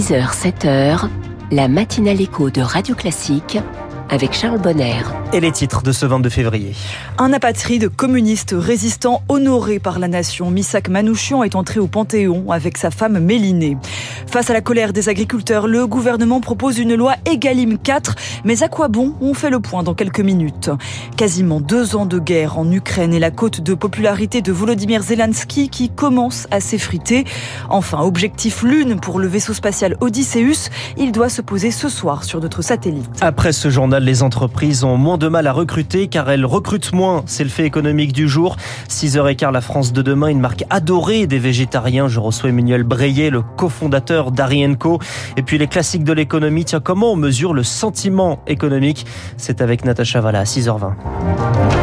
6h, 7h, la matinale écho de Radio Classique avec Charles Bonner. Et les titres de ce 22 février. Un apatride communiste résistant honoré par la nation, Misak Manouchian, est entré au Panthéon avec sa femme Mélinée. Face à la colère des agriculteurs, le gouvernement propose une loi Egalim 4. Mais à quoi bon? On fait le point dans quelques minutes. Quasiment deux ans de guerre en Ukraine et la cote de popularité de Volodymyr Zelensky qui commence à s'effriter. Enfin, objectif lune pour le vaisseau spatial Odysseus. Il doit se poser ce soir sur notre satellite. Après ce journal, les entreprises ont moins de mal à recruter car elles recrutent moins. C'est le fait économique du jour. 6h15, la France de demain, une marque adorée des végétariens. Je reçois Emmanuel Breillet, le cofondateur d'Arienco. Et puis les classiques de l'économie. Tiens, comment on mesure le sentiment économique? C'est avec Natacha Valla à 6h20.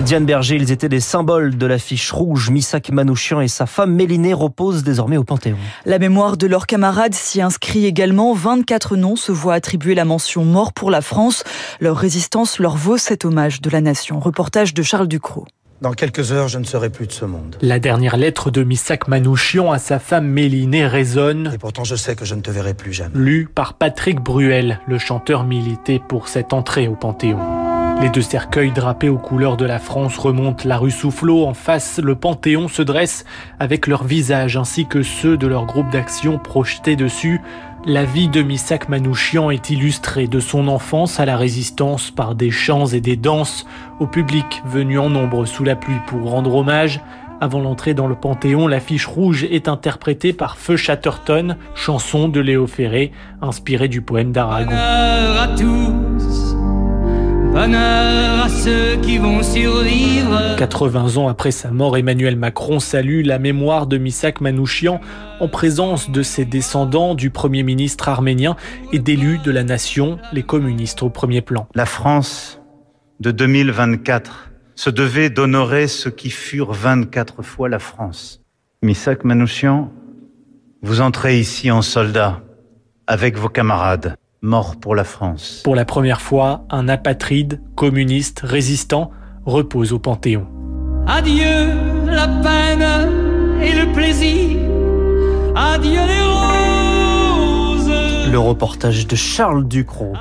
Diane Berger, ils étaient des symboles de l'affiche rouge. Misak Manouchian et sa femme Mélinée reposent désormais au Panthéon. La mémoire de leurs camarades s'y inscrit également. 24 noms se voient attribuer la mention mort pour la France. Leur résistance leur vaut cet hommage de la nation. Reportage de Charles Ducrot. Dans quelques heures, je ne serai plus de ce monde. La dernière lettre de Misak Manouchian à sa femme Mélinée résonne. Et pourtant, je sais que je ne te verrai plus jamais. Lu par Patrick Bruel, le chanteur milité pour cette entrée au Panthéon. Les deux cercueils drapés aux couleurs de la France remontent la rue Soufflot. En face, le Panthéon se dresse avec leurs visages ainsi que ceux de leur groupe d'action projetés dessus. La vie de Misak Manouchian est illustrée de son enfance à la résistance par des chants et des danses au public venu en nombre sous la pluie pour rendre hommage. Avant l'entrée dans le Panthéon, l'affiche rouge est interprétée par Feu Chatterton, chanson de Léo Ferré, inspirée du poème d'Aragon. Bonheur à ceux qui vont survivre. 80 ans après sa mort, Emmanuel Macron salue la mémoire de Misak Manouchian en présence de ses descendants, du Premier ministre arménien et d'élus de la nation, les communistes au premier plan. La France de 2024 se devait d'honorer ceux qui furent 24 fois la France. Misak Manouchian, vous entrez ici en soldat avec vos camarades mort pour la France. Pour la première fois, un apatride, communiste, résistant, repose au Panthéon. Adieu la peine et le plaisir. Adieu les roses. Le reportage de Charles Ducrot.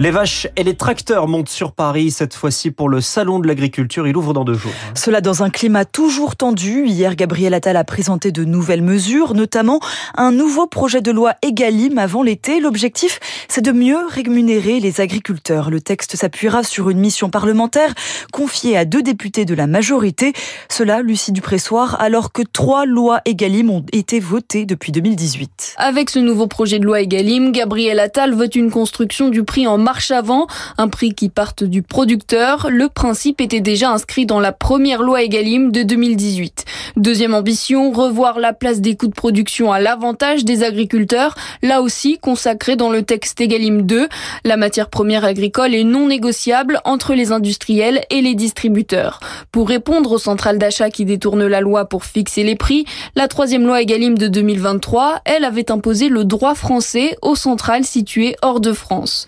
Les vaches et les tracteurs montent sur Paris, cette fois-ci pour le Salon de l'Agriculture. Il ouvre dans deux jours. Cela dans un climat toujours tendu. Hier, Gabriel Attal a présenté de nouvelles mesures, notamment un nouveau projet de loi Egalim avant l'été. L'objectif, c'est de mieux rémunérer les agriculteurs. Le texte s'appuiera sur une mission parlementaire confiée à deux députés de la majorité. Cela, Lucie Dupressoir, alors que trois lois Egalim ont été votées depuis 2018. Avec ce nouveau projet de loi Egalim, Gabriel Attal veut une construction du prix en marche avant, un prix qui parte du producteur. Le principe était déjà inscrit dans la première loi Egalim de 2018. Deuxième ambition, revoir la place des coûts de production à l'avantage des agriculteurs, là aussi consacré dans le texte Egalim 2. La matière première agricole est non négociable entre les industriels et les distributeurs. Pour répondre aux centrales d'achat qui détournent la loi pour fixer les prix, la troisième loi Egalim de 2023, elle avait imposé le droit français aux centrales situées hors de France.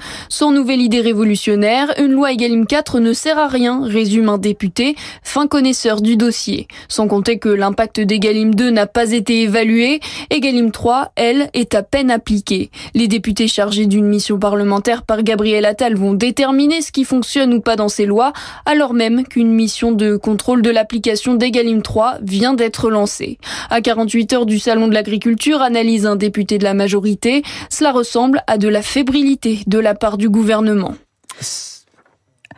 Nouvelle idée révolutionnaire, une loi Egalim 4 ne sert à rien, résume un député, fin connaisseur du dossier. Sans compter que l'impact d'Egalim 2 n'a pas été évalué, Egalim 3, elle, est à peine appliquée. Les députés chargés d'une mission parlementaire par Gabriel Attal vont déterminer ce qui fonctionne ou pas dans ces lois, alors même qu'une mission de contrôle de l'application d'Egalim 3 vient d'être lancée. À 48 heures du Salon de l'Agriculture, analyse un député de la majorité, cela ressemble à de la fébrilité de la part du gouvernement.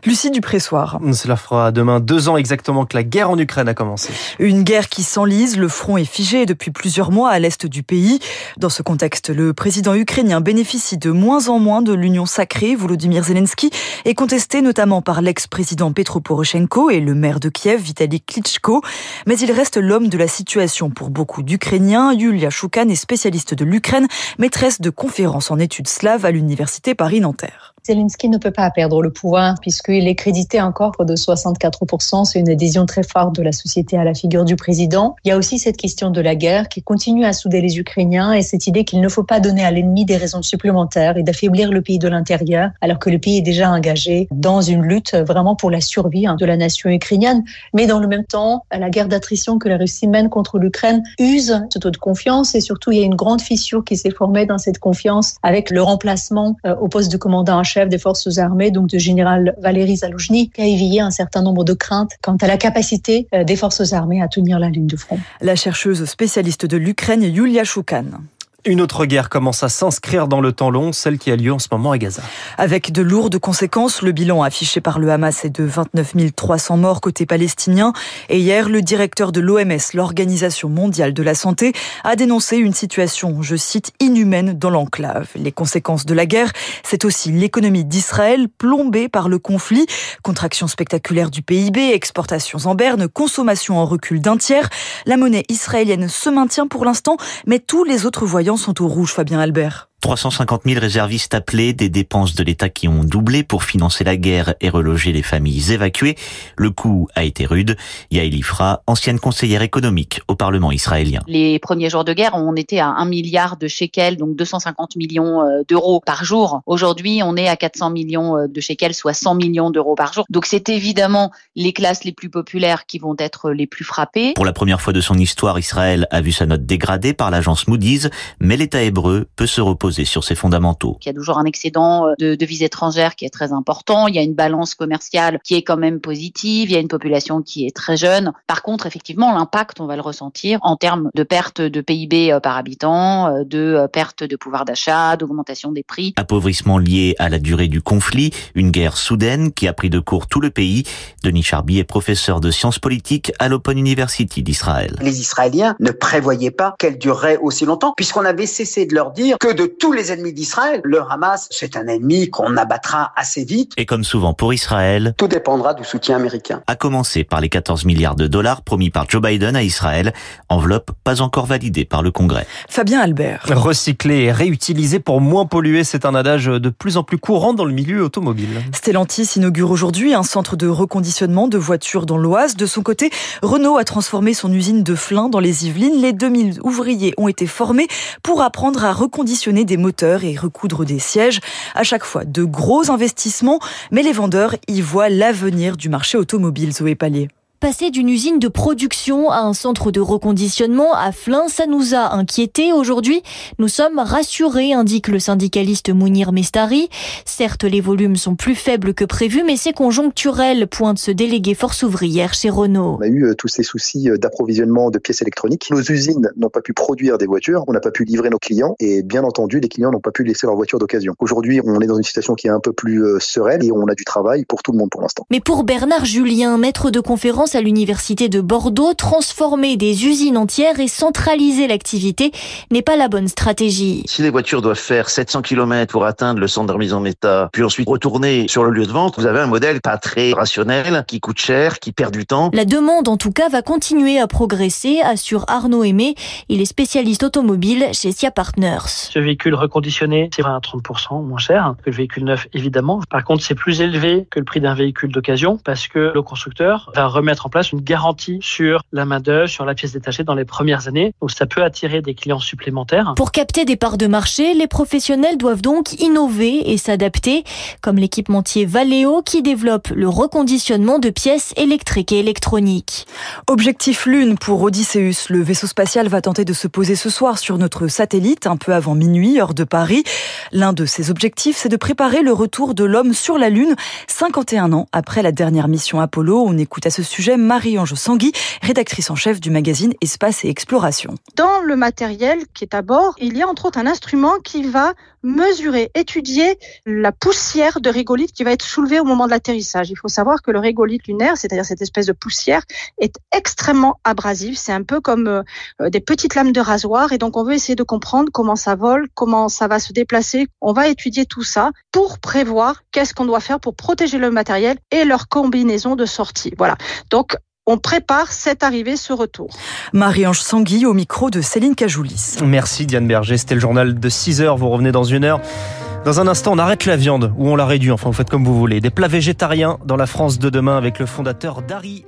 Lucie Dupressoir. Cela fera demain deux ans exactement que la guerre en Ukraine a commencé. Une guerre qui s'enlise, le front est figé depuis plusieurs mois à l'est du pays. Dans ce contexte, le président ukrainien bénéficie de moins en moins de l'union sacrée. Volodymyr Zelensky est contesté notamment par l'ex-président Petro Poroshenko et le maire de Kiev, Vitaly Klitschko. Mais il reste l'homme de la situation pour beaucoup d'Ukrainiens. Yulia Choukan est spécialiste de l'Ukraine, maîtresse de conférences en études slaves à l'université Paris-Nanterre. Zelensky ne peut pas perdre le pouvoir puisqu'il est crédité encore de 64%. C'est une adhésion très forte de la société à la figure du président. Il y a aussi cette question de la guerre qui continue à souder les Ukrainiens et cette idée qu'il ne faut pas donner à l'ennemi des raisons supplémentaires et d'affaiblir le pays de l'intérieur alors que le pays est déjà engagé dans une lutte vraiment pour la survie hein, de la nation ukrainienne. Mais dans le même temps, la guerre d'attrition que la Russie mène contre l'Ukraine use ce taux de confiance et surtout il y a une grande fissure qui s'est formée dans cette confiance avec le remplacement euh, au poste de commandant chef des forces armées, donc de général Valéry Zaloujny, qui a éveillé un certain nombre de craintes quant à la capacité euh, des forces armées à tenir la ligne de front. La chercheuse spécialiste de l'Ukraine, Yulia Choukan. Une autre guerre commence à s'inscrire dans le temps long, celle qui a lieu en ce moment à Gaza. Avec de lourdes conséquences, le bilan affiché par le Hamas est de 29 300 morts côté palestinien. Et hier, le directeur de l'OMS, l'Organisation mondiale de la santé, a dénoncé une situation, je cite, inhumaine dans l'enclave. Les conséquences de la guerre, c'est aussi l'économie d'Israël plombée par le conflit. Contraction spectaculaire du PIB, exportations en berne, consommation en recul d'un tiers. La monnaie israélienne se maintient pour l'instant, mais tous les autres voyants sont au rouge, Fabien Albert. 350 000 réservistes appelés, des dépenses de l'État qui ont doublé pour financer la guerre et reloger les familles évacuées. Le coût a été rude. Yael Ifra, ancienne conseillère économique au Parlement israélien. Les premiers jours de guerre, on était à 1 milliard de shekels, donc 250 millions euh, d'euros par jour. Aujourd'hui, on est à 400 millions euh, de shekels, soit 100 millions d'euros par jour. Donc c'est évidemment les classes les plus populaires qui vont être les plus frappées. Pour la première fois de son histoire, Israël a vu sa note dégradée par l'agence Moody's, mais l'État hébreu peut se reposer sur ses fondamentaux. Il y a toujours un excédent euh, de devises étrangères qui est très important. Il y a une balance commerciale qui est quand même positive. Il y a une population qui est très jeune. Par contre, effectivement, l'impact, on va le ressentir en termes de perte de PIB euh, par habitant, euh, de perte de pouvoir d'achat, d'augmentation des prix. Appauvrissement lié à la durée du conflit, une guerre soudaine qui a pris de court tout le pays. Denis Charby est professeur de sciences politiques à l'Open University d'Israël. Les Israéliens ne prévoyaient pas qu'elle durerait aussi longtemps, puisqu'on avait cessé de leur dire que de tous les ennemis d'Israël. Le Hamas, c'est un ennemi qu'on abattra assez vite. Et comme souvent pour Israël, tout dépendra du soutien américain. À commencer par les 14 milliards de dollars promis par Joe Biden à Israël, enveloppe pas encore validée par le Congrès. Fabien Albert. Recycler et réutiliser pour moins polluer, c'est un adage de plus en plus courant dans le milieu automobile. Stellantis inaugure aujourd'hui un centre de reconditionnement de voitures dans l'Oise. De son côté, Renault a transformé son usine de Flins dans les Yvelines. Les 2000 ouvriers ont été formés pour apprendre à reconditionner des moteurs et recoudre des sièges. À chaque fois, de gros investissements, mais les vendeurs y voient l'avenir du marché automobile, Zoé Pallier. Passer d'une usine de production à un centre de reconditionnement à Flins, ça nous a inquiétés. Aujourd'hui, nous sommes rassurés, indique le syndicaliste Mounir Mestari. Certes, les volumes sont plus faibles que prévu, mais c'est conjoncturel, pointe ce délégué force ouvrière chez Renault. On a eu euh, tous ces soucis euh, d'approvisionnement de pièces électroniques. Nos usines n'ont pas pu produire des voitures, on n'a pas pu livrer nos clients et bien entendu, les clients n'ont pas pu laisser leur voiture d'occasion. Aujourd'hui, on est dans une situation qui est un peu plus euh, sereine et on a du travail pour tout le monde pour l'instant. Mais pour Bernard Julien, maître de conférence à l'université de Bordeaux, transformer des usines entières et centraliser l'activité n'est pas la bonne stratégie. Si les voitures doivent faire 700 km pour atteindre le centre de remise en état, puis ensuite retourner sur le lieu de vente, vous avez un modèle pas très rationnel, qui coûte cher, qui perd du temps. La demande, en tout cas, va continuer à progresser, assure Arnaud Aimé. Il est spécialiste automobile chez SIA Partners. Ce véhicule reconditionné, c'est 20 à 30% moins cher que le véhicule neuf, évidemment. Par contre, c'est plus élevé que le prix d'un véhicule d'occasion parce que le constructeur va remettre en place une garantie sur la main-d'œuvre, sur la pièce détachée dans les premières années. Donc ça peut attirer des clients supplémentaires. Pour capter des parts de marché, les professionnels doivent donc innover et s'adapter, comme l'équipementier Valeo qui développe le reconditionnement de pièces électriques et électroniques. Objectif Lune pour Odysseus. Le vaisseau spatial va tenter de se poser ce soir sur notre satellite, un peu avant minuit, heure de Paris. L'un de ses objectifs, c'est de préparer le retour de l'homme sur la Lune, 51 ans après la dernière mission Apollo. On écoute à ce sujet Marie-Ange Sangui, rédactrice en chef du magazine Espace et Exploration. Dans le matériel qui est à bord, il y a entre autres un instrument qui va mesurer, étudier la poussière de régolithe qui va être soulevée au moment de l'atterrissage. Il faut savoir que le régolithe lunaire, c'est-à-dire cette espèce de poussière, est extrêmement abrasif. C'est un peu comme euh, des petites lames de rasoir et donc on veut essayer de comprendre comment ça vole, comment ça va se déplacer. On va étudier tout ça pour prévoir qu'est-ce qu'on doit faire pour protéger le matériel et leur combinaison de sortie. Voilà. Donc on prépare cette arrivée, ce retour. Marie-Ange Sangui au micro de Céline Cajoulis. Merci Diane Berger, c'était le journal de 6 heures, vous revenez dans une heure. Dans un instant, on arrête la viande ou on la réduit, enfin vous faites comme vous voulez. Des plats végétariens dans la France de demain avec le fondateur d'Harry